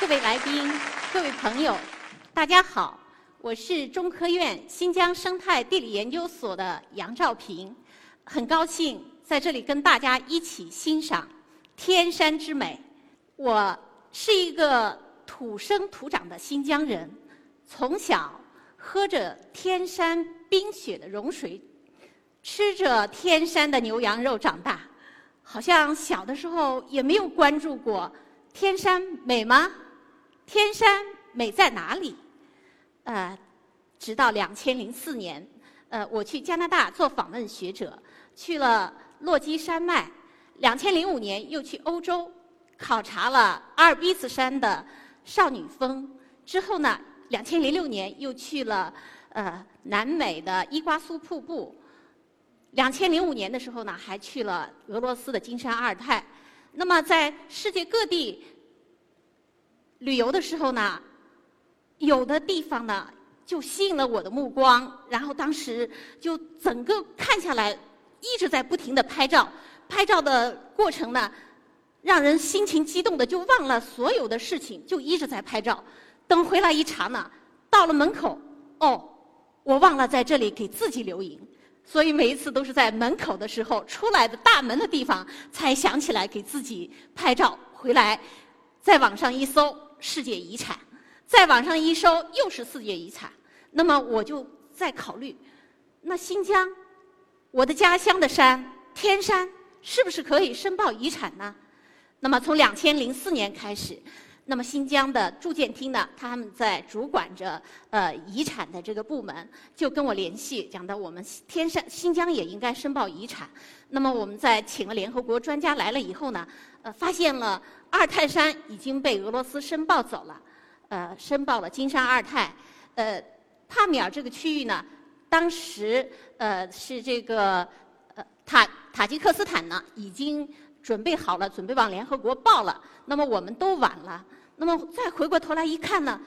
各位来宾、各位朋友，大家好，我是中科院新疆生态地理研究所的杨兆平，很高兴在这里跟大家一起欣赏天山之美。我是一个土生土长的新疆人，从小喝着天山冰雪的融水，吃着天山的牛羊肉长大，好像小的时候也没有关注过天山美吗？天山美在哪里？呃，直到两千零四年，呃，我去加拿大做访问学者，去了落基山脉。两千零五年又去欧洲考察了阿尔卑斯山的少女峰。之后呢，两千零六年又去了呃南美的伊瓜苏瀑布。两千零五年的时候呢，还去了俄罗斯的金山阿尔泰。那么在世界各地。旅游的时候呢，有的地方呢就吸引了我的目光，然后当时就整个看下来，一直在不停的拍照。拍照的过程呢，让人心情激动的就忘了所有的事情，就一直在拍照。等回来一查呢，到了门口，哦，我忘了在这里给自己留影，所以每一次都是在门口的时候，出来的大门的地方才想起来给自己拍照。回来，在网上一搜。世界遗产，再往上一搜又是世界遗产，那么我就在考虑，那新疆，我的家乡的山天山，是不是可以申报遗产呢？那么从两千零四年开始，那么新疆的住建厅呢，他们在主管着呃遗产的这个部门，就跟我联系，讲到我们天山新疆也应该申报遗产。那么我们在请了联合国专家来了以后呢，呃，发现了。阿尔泰山已经被俄罗斯申报走了，呃，申报了金山阿尔泰。呃，帕米尔这个区域呢，当时呃是这个呃塔塔吉克斯坦呢已经准备好了，准备往联合国报了。那么我们都晚了。那么再回过头来一看呢，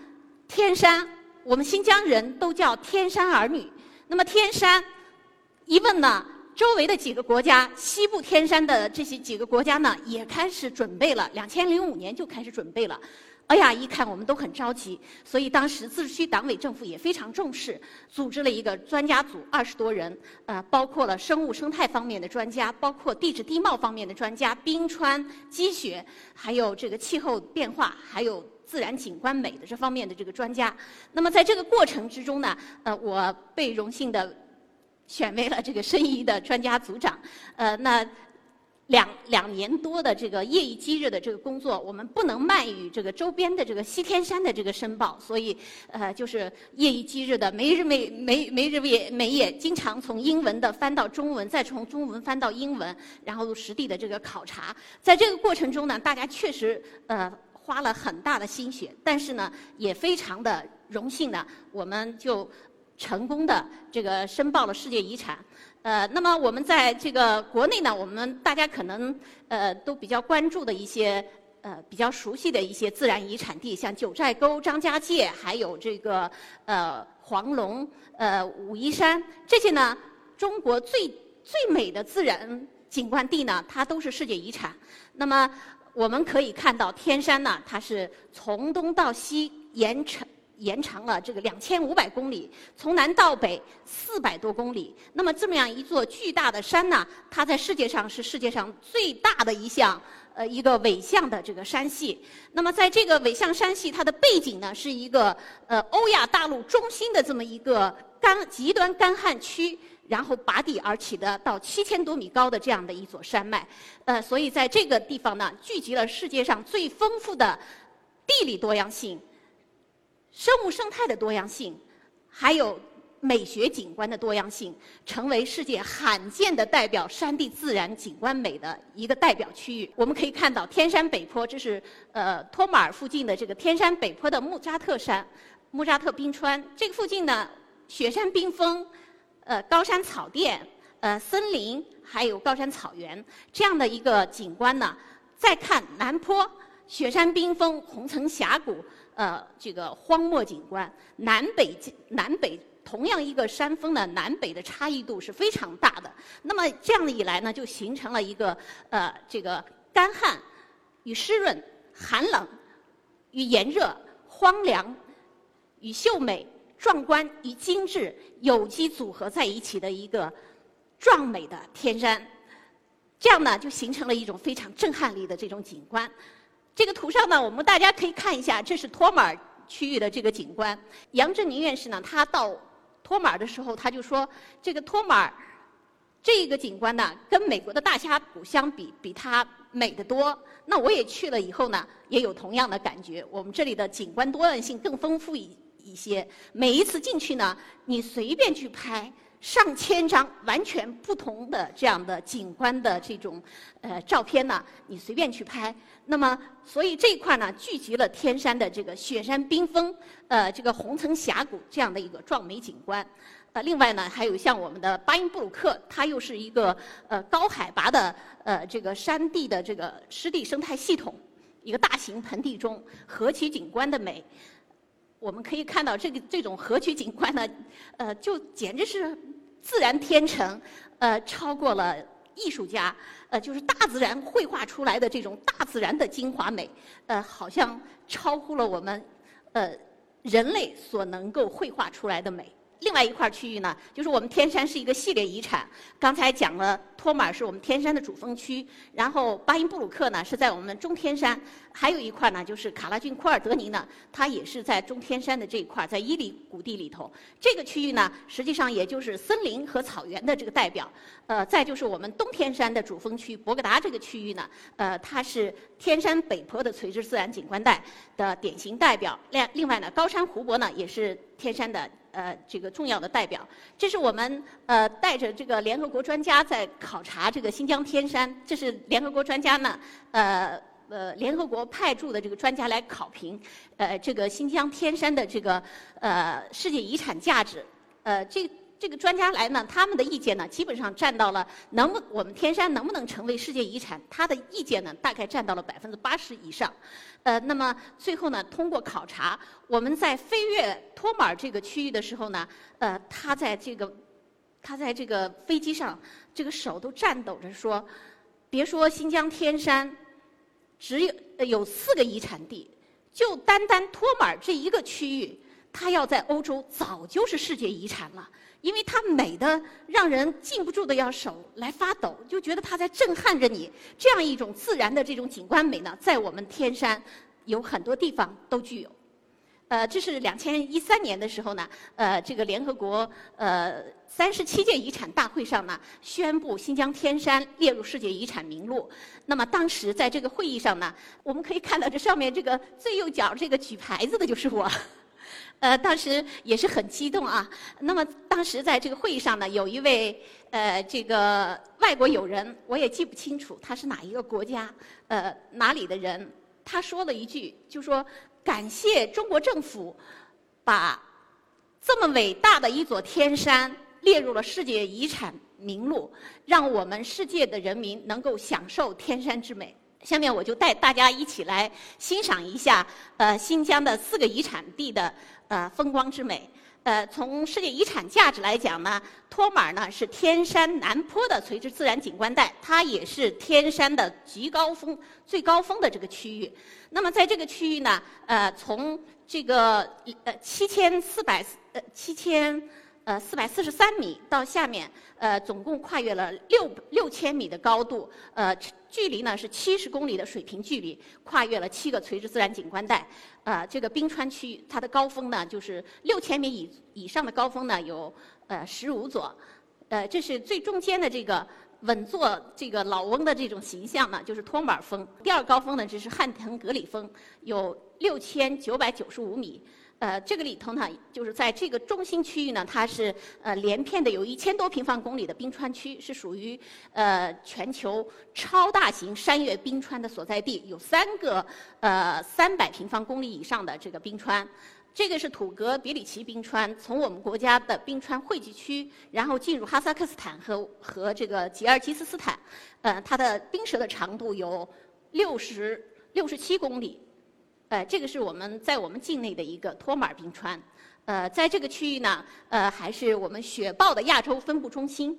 天山，我们新疆人都叫天山儿女。那么天山，一问呢？周围的几个国家，西部天山的这些几个国家呢，也开始准备了。两千零五年就开始准备了。哎呀，一看我们都很着急，所以当时自治区党委政府也非常重视，组织了一个专家组，二十多人，呃，包括了生物生态方面的专家，包括地质地貌方面的专家，冰川、积雪，还有这个气候变化，还有自然景观美的这方面的这个专家。那么在这个过程之中呢，呃，我被荣幸的。选为了这个申遗的专家组长，呃，那两两年多的这个夜以继日的这个工作，我们不能慢于这个周边的这个西天山的这个申报，所以呃，就是夜以继日的，没日没没没日没没夜，经常从英文的翻到中文，再从中文翻到英文，然后实地的这个考察，在这个过程中呢，大家确实呃花了很大的心血，但是呢，也非常的荣幸呢，我们就。成功的这个申报了世界遗产，呃，那么我们在这个国内呢，我们大家可能呃都比较关注的一些呃比较熟悉的一些自然遗产地，像九寨沟、张家界，还有这个呃黄龙、呃武夷山这些呢，中国最最美的自然景观地呢，它都是世界遗产。那么我们可以看到天山呢，它是从东到西延长。延长了这个两千五百公里，从南到北四百多公里。那么这么样一座巨大的山呢，它在世界上是世界上最大的一项呃一个纬向的这个山系。那么在这个纬向山系，它的背景呢是一个呃欧亚大陆中心的这么一个干极端干旱区，然后拔地而起的到七千多米高的这样的一座山脉。呃，所以在这个地方呢，聚集了世界上最丰富的地理多样性。生物生态的多样性，还有美学景观的多样性，成为世界罕见的代表山地自然景观美的一个代表区域。我们可以看到，天山北坡，这是呃托马尔附近的这个天山北坡的穆扎特山、穆扎特冰川。这个附近呢，雪山冰封，呃高山草甸，呃森林，还有高山草原这样的一个景观呢。再看南坡，雪山冰封，红层峡谷，呃这个荒漠景观，南北南北。同样一个山峰呢南北的差异度是非常大的。那么这样一来呢，就形成了一个呃这个干旱与湿润、寒冷与炎热、荒凉与秀美、壮观与精致有机组合在一起的一个壮美的天山。这样呢，就形成了一种非常震撼力的这种景观。这个图上呢，我们大家可以看一下，这是托马尔区域的这个景观。杨振宁院士呢，他到托马尔的时候，他就说：“这个托马尔这个景观呢，跟美国的大峡谷相比，比它美得多。”那我也去了以后呢，也有同样的感觉。我们这里的景观多样性更丰富一一些。每一次进去呢，你随便去拍。上千张完全不同的这样的景观的这种呃照片呢，你随便去拍。那么，所以这一块呢，聚集了天山的这个雪山冰峰，呃，这个红层峡谷这样的一个壮美景观。呃，另外呢，还有像我们的巴音布鲁克，它又是一个呃高海拔的呃这个山地的这个湿地生态系统，一个大型盆地中河曲景观的美。我们可以看到这个这种河曲景观呢，呃，就简直是自然天成，呃，超过了艺术家，呃，就是大自然绘画出来的这种大自然的精华美，呃，好像超乎了我们呃人类所能够绘画出来的美。另外一块区域呢，就是我们天山是一个系列遗产。刚才讲了，托马尔是我们天山的主峰区，然后巴音布鲁克呢是在我们中天山，还有一块呢就是卡拉峻库尔德尼呢，它也是在中天山的这一块，在伊犁谷地里头。这个区域呢，实际上也就是森林和草原的这个代表。呃，再就是我们东天山的主峰区博格达这个区域呢，呃，它是天山北坡的垂直自然景观带的典型代表。另另外呢，高山湖泊呢也是天山的。呃，这个重要的代表，这是我们呃带着这个联合国专家在考察这个新疆天山。这是联合国专家呢，呃呃，联合国派驻的这个专家来考评，呃，这个新疆天山的这个呃世界遗产价值。呃，这这个专家来呢，他们的意见呢，基本上占到了能不我们天山能不能成为世界遗产，他的意见呢，大概占到了百分之八十以上。呃，那么最后呢，通过考察，我们在飞越托马尔这个区域的时候呢，呃，他在这个，他在这个飞机上，这个手都颤抖着说：“别说新疆天山，只有呃有四个遗产地，就单单托马尔这一个区域，它要在欧洲早就是世界遗产了。”因为它美的让人禁不住的要手来发抖，就觉得它在震撼着你。这样一种自然的这种景观美呢，在我们天山有很多地方都具有。呃，这是两千一三年的时候呢，呃，这个联合国呃三十七届遗产大会上呢，宣布新疆天山列入世界遗产名录。那么当时在这个会议上呢，我们可以看到这上面这个最右角这个举牌子的就是我。呃，当时也是很激动啊。那么当时在这个会议上呢，有一位呃这个外国友人，我也记不清楚他是哪一个国家，呃哪里的人，他说了一句，就说感谢中国政府把这么伟大的一座天山列入了世界遗产名录，让我们世界的人民能够享受天山之美。下面我就带大家一起来欣赏一下呃新疆的四个遗产地的。呃，风光之美。呃，从世界遗产价值来讲呢，托马呢是天山南坡的垂直自然景观带，它也是天山的极高峰、最高峰的这个区域。那么在这个区域呢，呃，从这个呃七千四百呃七千。呃，四百四十三米到下面，呃，总共跨越了六六千米的高度，呃，距离呢是七十公里的水平距离，跨越了七个垂直自然景观带。呃，这个冰川区它的高峰呢，就是六千米以以上的高峰呢有呃十五座，呃，这是最中间的这个稳坐这个老翁的这种形象呢，就是托马尔峰。第二高峰呢，这是汉腾格里峰，有六千九百九十五米。呃，这个里头呢，就是在这个中心区域呢，它是呃连片的有一千多平方公里的冰川区，是属于呃全球超大型山岳冰川的所在地，有三个呃三百平方公里以上的这个冰川。这个是土格比里奇冰川，从我们国家的冰川汇集区，然后进入哈萨克斯坦和和这个吉尔吉斯斯坦，呃，它的冰舌的长度有六十六十七公里，呃，这个是我们在我们境内的一个托马尔冰川，呃，在这个区域呢，呃，还是我们雪豹的亚洲分布中心。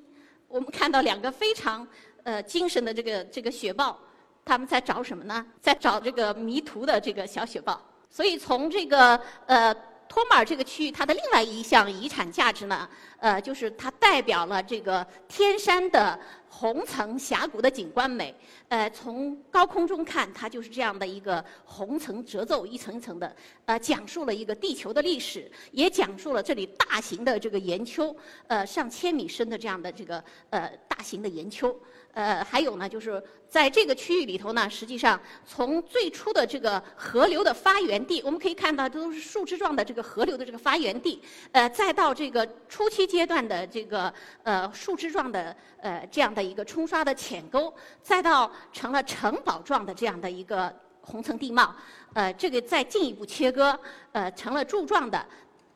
我们看到两个非常呃精神的这个这个雪豹，他们在找什么呢？在找这个迷途的这个小雪豹。所以从这个呃托马尔这个区域，它的另外一项遗产价值呢，呃，就是它代表了这个天山的红层峡谷的景观美。呃，从高空中看，它就是这样的一个红层褶皱，一层一层的，呃，讲述了一个地球的历史，也讲述了这里大型的这个岩丘，呃，上千米深的这样的这个呃大型的岩丘。呃，还有呢，就是在这个区域里头呢，实际上从最初的这个河流的发源地，我们可以看到这都是树枝状的这个河流的这个发源地，呃，再到这个初期阶段的这个呃树枝状的呃这样的一个冲刷的浅沟，再到成了城堡状的这样的一个红层地貌，呃，这个再进一步切割，呃，成了柱状的。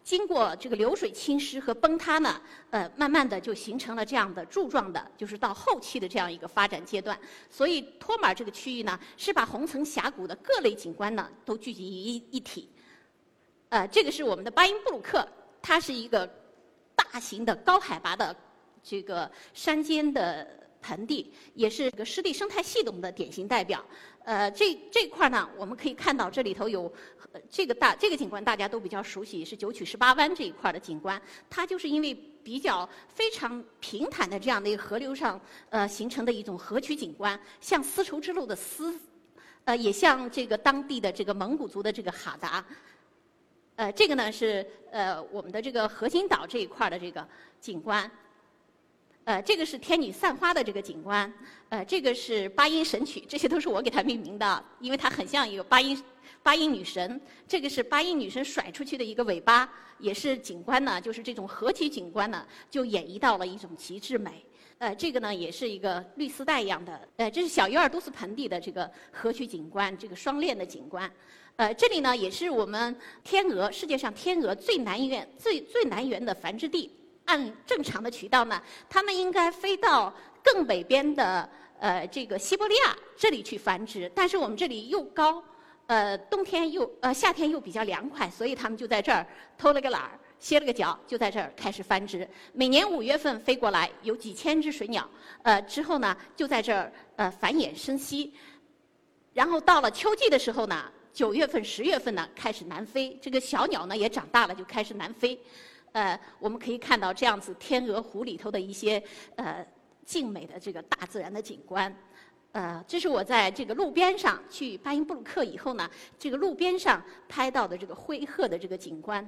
经过这个流水侵蚀和崩塌呢，呃，慢慢的就形成了这样的柱状的，就是到后期的这样一个发展阶段。所以托马尔这个区域呢，是把红层峡谷的各类景观呢都聚集于一一体。呃，这个是我们的巴音布鲁克，它是一个大型的高海拔的这个山间的盆地，也是这个湿地生态系统的典型代表。呃，这这块呢，我们可以看到这里头有这个大这个景观，大家都比较熟悉，是九曲十八弯这一块的景观。它就是因为比较非常平坦的这样的一个河流上，呃，形成的一种河曲景观，像丝绸之路的丝，呃，也像这个当地的这个蒙古族的这个哈达。呃，这个呢是呃我们的这个核心岛这一块的这个景观。呃，这个是天女散花的这个景观，呃，这个是八音神曲，这些都是我给它命名的，因为它很像一个八音八音女神。这个是八音女神甩出去的一个尾巴，也是景观呢，就是这种合体景观呢，就演绎到了一种极致美。呃，这个呢也是一个绿丝带一样的，呃，这是小尤尔都斯盆地的这个河曲景观，这个双链的景观。呃，这里呢也是我们天鹅世界上天鹅最南缘最最南缘的繁殖地。按正常的渠道呢，它们应该飞到更北边的呃这个西伯利亚这里去繁殖，但是我们这里又高，呃冬天又呃夏天又比较凉快，所以它们就在这儿偷了个懒儿，歇了个脚，就在这儿开始繁殖。每年五月份飞过来有几千只水鸟，呃之后呢就在这儿呃繁衍生息，然后到了秋季的时候呢，九月份十月份呢开始南飞，这个小鸟呢也长大了就开始南飞。呃，我们可以看到这样子天鹅湖里头的一些呃静美的这个大自然的景观。呃，这是我在这个路边上去巴音布鲁克以后呢，这个路边上拍到的这个灰鹤的这个景观。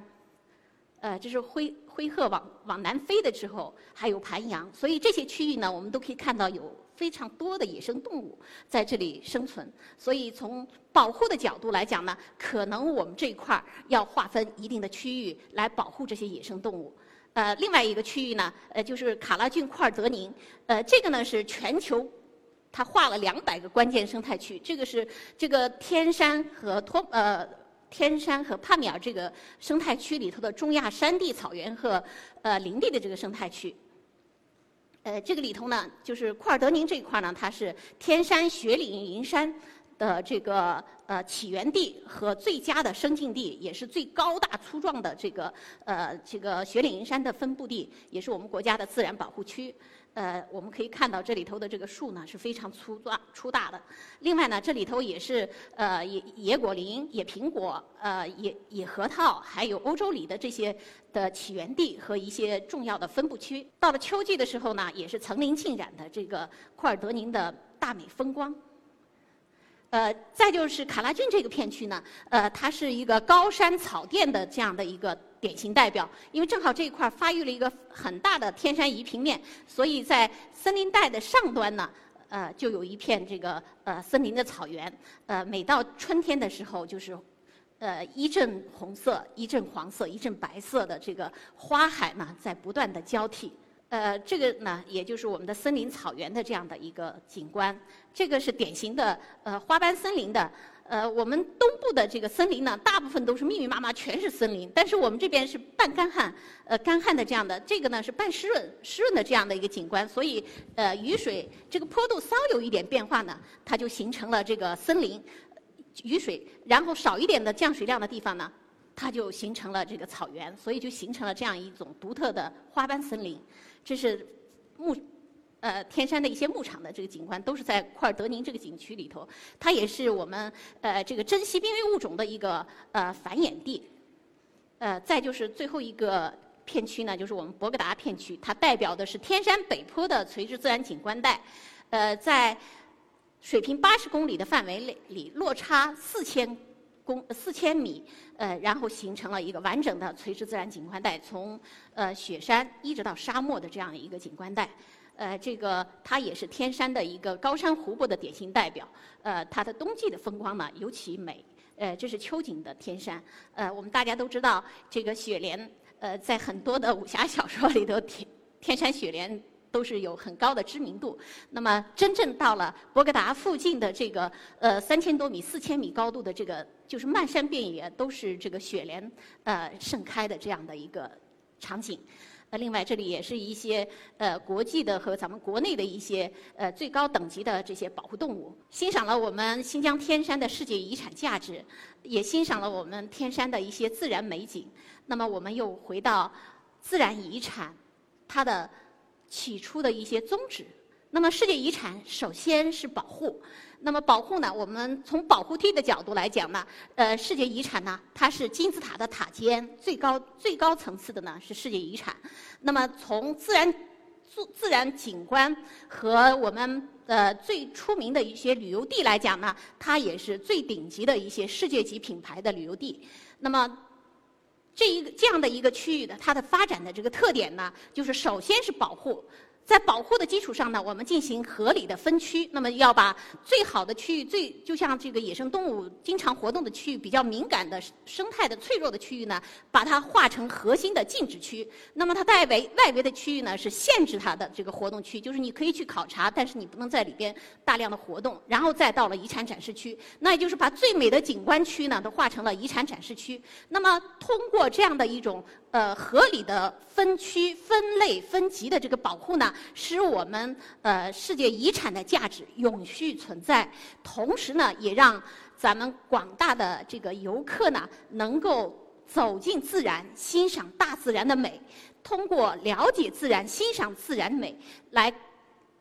呃，这是灰灰鹤往往南飞的时候，还有盘羊，所以这些区域呢，我们都可以看到有。非常多的野生动物在这里生存，所以从保护的角度来讲呢，可能我们这一块儿要划分一定的区域来保护这些野生动物。呃，另外一个区域呢，呃，就是卡拉峻库尔德宁，呃，这个呢是全球，它划了两百个关键生态区，这个是这个天山和托呃天山和帕米尔这个生态区里头的中亚山地草原和呃林地的这个生态区。呃，这个里头呢，就是库尔德宁这一块呢，它是天山雪岭银山的这个呃起源地和最佳的生境地，也是最高大粗壮的这个呃这个雪岭银山的分布地，也是我们国家的自然保护区。呃，我们可以看到这里头的这个树呢是非常粗壮粗大的。另外呢，这里头也是呃野野果林、野苹果、呃野野核桃，还有欧洲里的这些的起源地和一些重要的分布区。到了秋季的时候呢，也是层林尽染的这个库尔德宁的大美风光。呃，再就是卡拉峻这个片区呢，呃，它是一个高山草甸的这样的一个典型代表，因为正好这一块发育了一个很大的天山移平面，所以在森林带的上端呢，呃，就有一片这个呃森林的草原，呃，每到春天的时候就是呃一阵红色、一阵黄色、一阵白色的这个花海呢，在不断的交替。呃，这个呢，也就是我们的森林草原的这样的一个景观。这个是典型的呃花斑森林的。呃，我们东部的这个森林呢，大部分都是密密麻麻，全是森林。但是我们这边是半干旱，呃，干旱的这样的，这个呢是半湿润、湿润的这样的一个景观。所以，呃，雨水这个坡度稍有一点变化呢，它就形成了这个森林。雨水，然后少一点的降水量的地方呢，它就形成了这个草原，所以就形成了这样一种独特的花斑森林。这是牧，呃，天山的一些牧场的这个景观，都是在库尔德宁这个景区里头。它也是我们呃这个珍稀濒危物种的一个呃繁衍地。呃，再就是最后一个片区呢，就是我们博格达片区，它代表的是天山北坡的垂直自然景观带。呃，在水平八十公里的范围内里，落差四千公四千米，呃，然后形成了一个完整的垂直自然景观带，从呃雪山一直到沙漠的这样一个景观带。呃，这个它也是天山的一个高山湖泊的典型代表。呃，它的冬季的风光呢尤其美。呃，这是秋景的天山。呃，我们大家都知道，这个雪莲，呃，在很多的武侠小说里头，天天山雪莲都是有很高的知名度。那么，真正到了博格达附近的这个呃三千多米、四千米高度的这个，就是漫山遍野都是这个雪莲呃盛开的这样的一个场景。呃另外，这里也是一些呃国际的和咱们国内的一些呃最高等级的这些保护动物。欣赏了我们新疆天山的世界遗产价值，也欣赏了我们天山的一些自然美景。那么，我们又回到自然遗产它的起初的一些宗旨。那么，世界遗产首先是保护。那么保护呢？我们从保护地的角度来讲呢，呃，世界遗产呢，它是金字塔的塔尖，最高最高层次的呢是世界遗产。那么从自然自自然景观和我们呃最出名的一些旅游地来讲呢，它也是最顶级的一些世界级品牌的旅游地。那么这一个这样的一个区域的它的发展的这个特点呢，就是首先是保护。在保护的基础上呢，我们进行合理的分区。那么要把最好的区域，最就像这个野生动物经常活动的区域，比较敏感的生态的脆弱的区域呢，把它划成核心的禁止区。那么它外围外围的区域呢，是限制它的这个活动区，就是你可以去考察，但是你不能在里边大量的活动。然后再到了遗产展示区，那也就是把最美的景观区呢，都划成了遗产展示区。那么通过这样的一种。呃，合理的分区、分类、分级的这个保护呢，使我们呃世界遗产的价值永续存在，同时呢，也让咱们广大的这个游客呢，能够走进自然，欣赏大自然的美，通过了解自然、欣赏自然美，来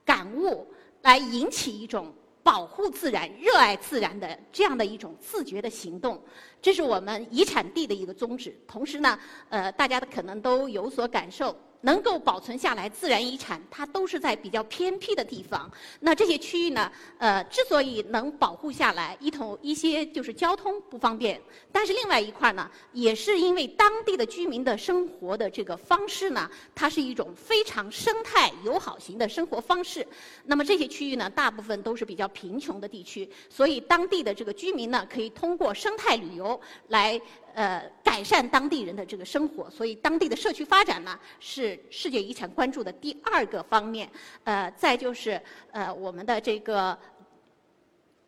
感悟，来引起一种。保护自然、热爱自然的这样的一种自觉的行动，这是我们遗产地的一个宗旨。同时呢，呃，大家可能都有所感受。能够保存下来自然遗产，它都是在比较偏僻的地方。那这些区域呢，呃，之所以能保护下来，一头一些就是交通不方便，但是另外一块呢，也是因为当地的居民的生活的这个方式呢，它是一种非常生态友好型的生活方式。那么这些区域呢，大部分都是比较贫穷的地区，所以当地的这个居民呢，可以通过生态旅游来。呃，改善当地人的这个生活，所以当地的社区发展呢，是世界遗产关注的第二个方面。呃，再就是呃，我们的这个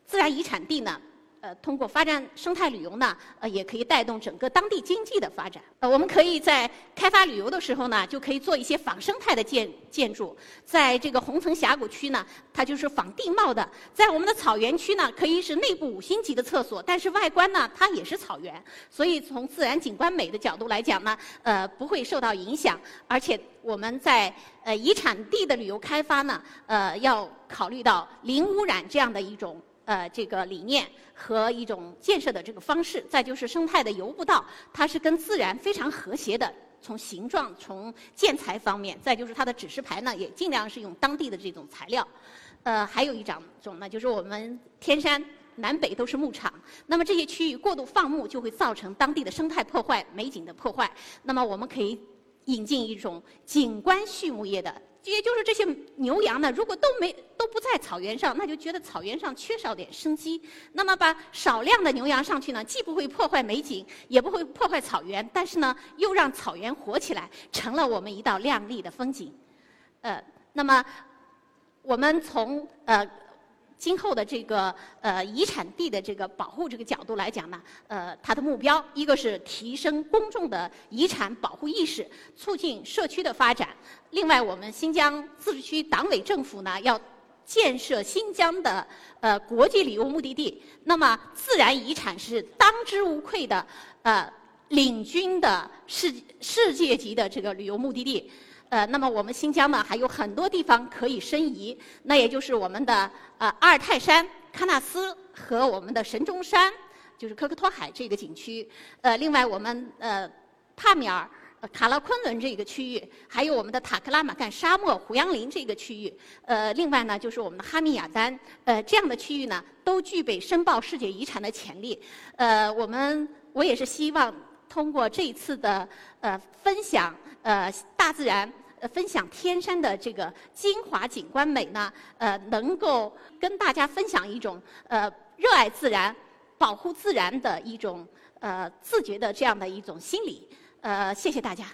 自然遗产地呢。呃，通过发展生态旅游呢，呃，也可以带动整个当地经济的发展。呃，我们可以在开发旅游的时候呢，就可以做一些仿生态的建建筑。在这个红层峡谷区呢，它就是仿地貌的；在我们的草原区呢，可以是内部五星级的厕所，但是外观呢，它也是草原。所以从自然景观美的角度来讲呢，呃，不会受到影响。而且我们在呃遗产地的旅游开发呢，呃，要考虑到零污染这样的一种。呃，这个理念和一种建设的这个方式，再就是生态的游步道，它是跟自然非常和谐的。从形状、从建材方面，再就是它的指示牌呢，也尽量是用当地的这种材料。呃，还有一种种呢，就是我们天山南北都是牧场，那么这些区域过度放牧就会造成当地的生态破坏、美景的破坏。那么我们可以引进一种景观畜牧业的。也就是这些牛羊呢，如果都没都不在草原上，那就觉得草原上缺少点生机。那么把少量的牛羊上去呢，既不会破坏美景，也不会破坏草原，但是呢，又让草原活起来，成了我们一道亮丽的风景。呃，那么我们从呃。今后的这个呃遗产地的这个保护这个角度来讲呢，呃，它的目标一个是提升公众的遗产保护意识，促进社区的发展。另外，我们新疆自治区党委政府呢要建设新疆的呃国际旅游目的地。那么，自然遗产是当之无愧的呃领军的世世界级的这个旅游目的地。呃，那么我们新疆呢还有很多地方可以申遗，那也就是我们的呃阿尔泰山、喀纳斯和我们的神中山，就是科克托海这个景区。呃，另外我们呃帕米尔、呃卡拉昆仑这个区域，还有我们的塔克拉玛干沙漠、胡杨林这个区域。呃，另外呢就是我们的哈密雅丹，呃这样的区域呢都具备申报世界遗产的潜力。呃，我们我也是希望通过这一次的呃分享，呃大自然。分享天山的这个精华景观美呢，呃，能够跟大家分享一种呃热爱自然、保护自然的一种呃自觉的这样的一种心理。呃，谢谢大家。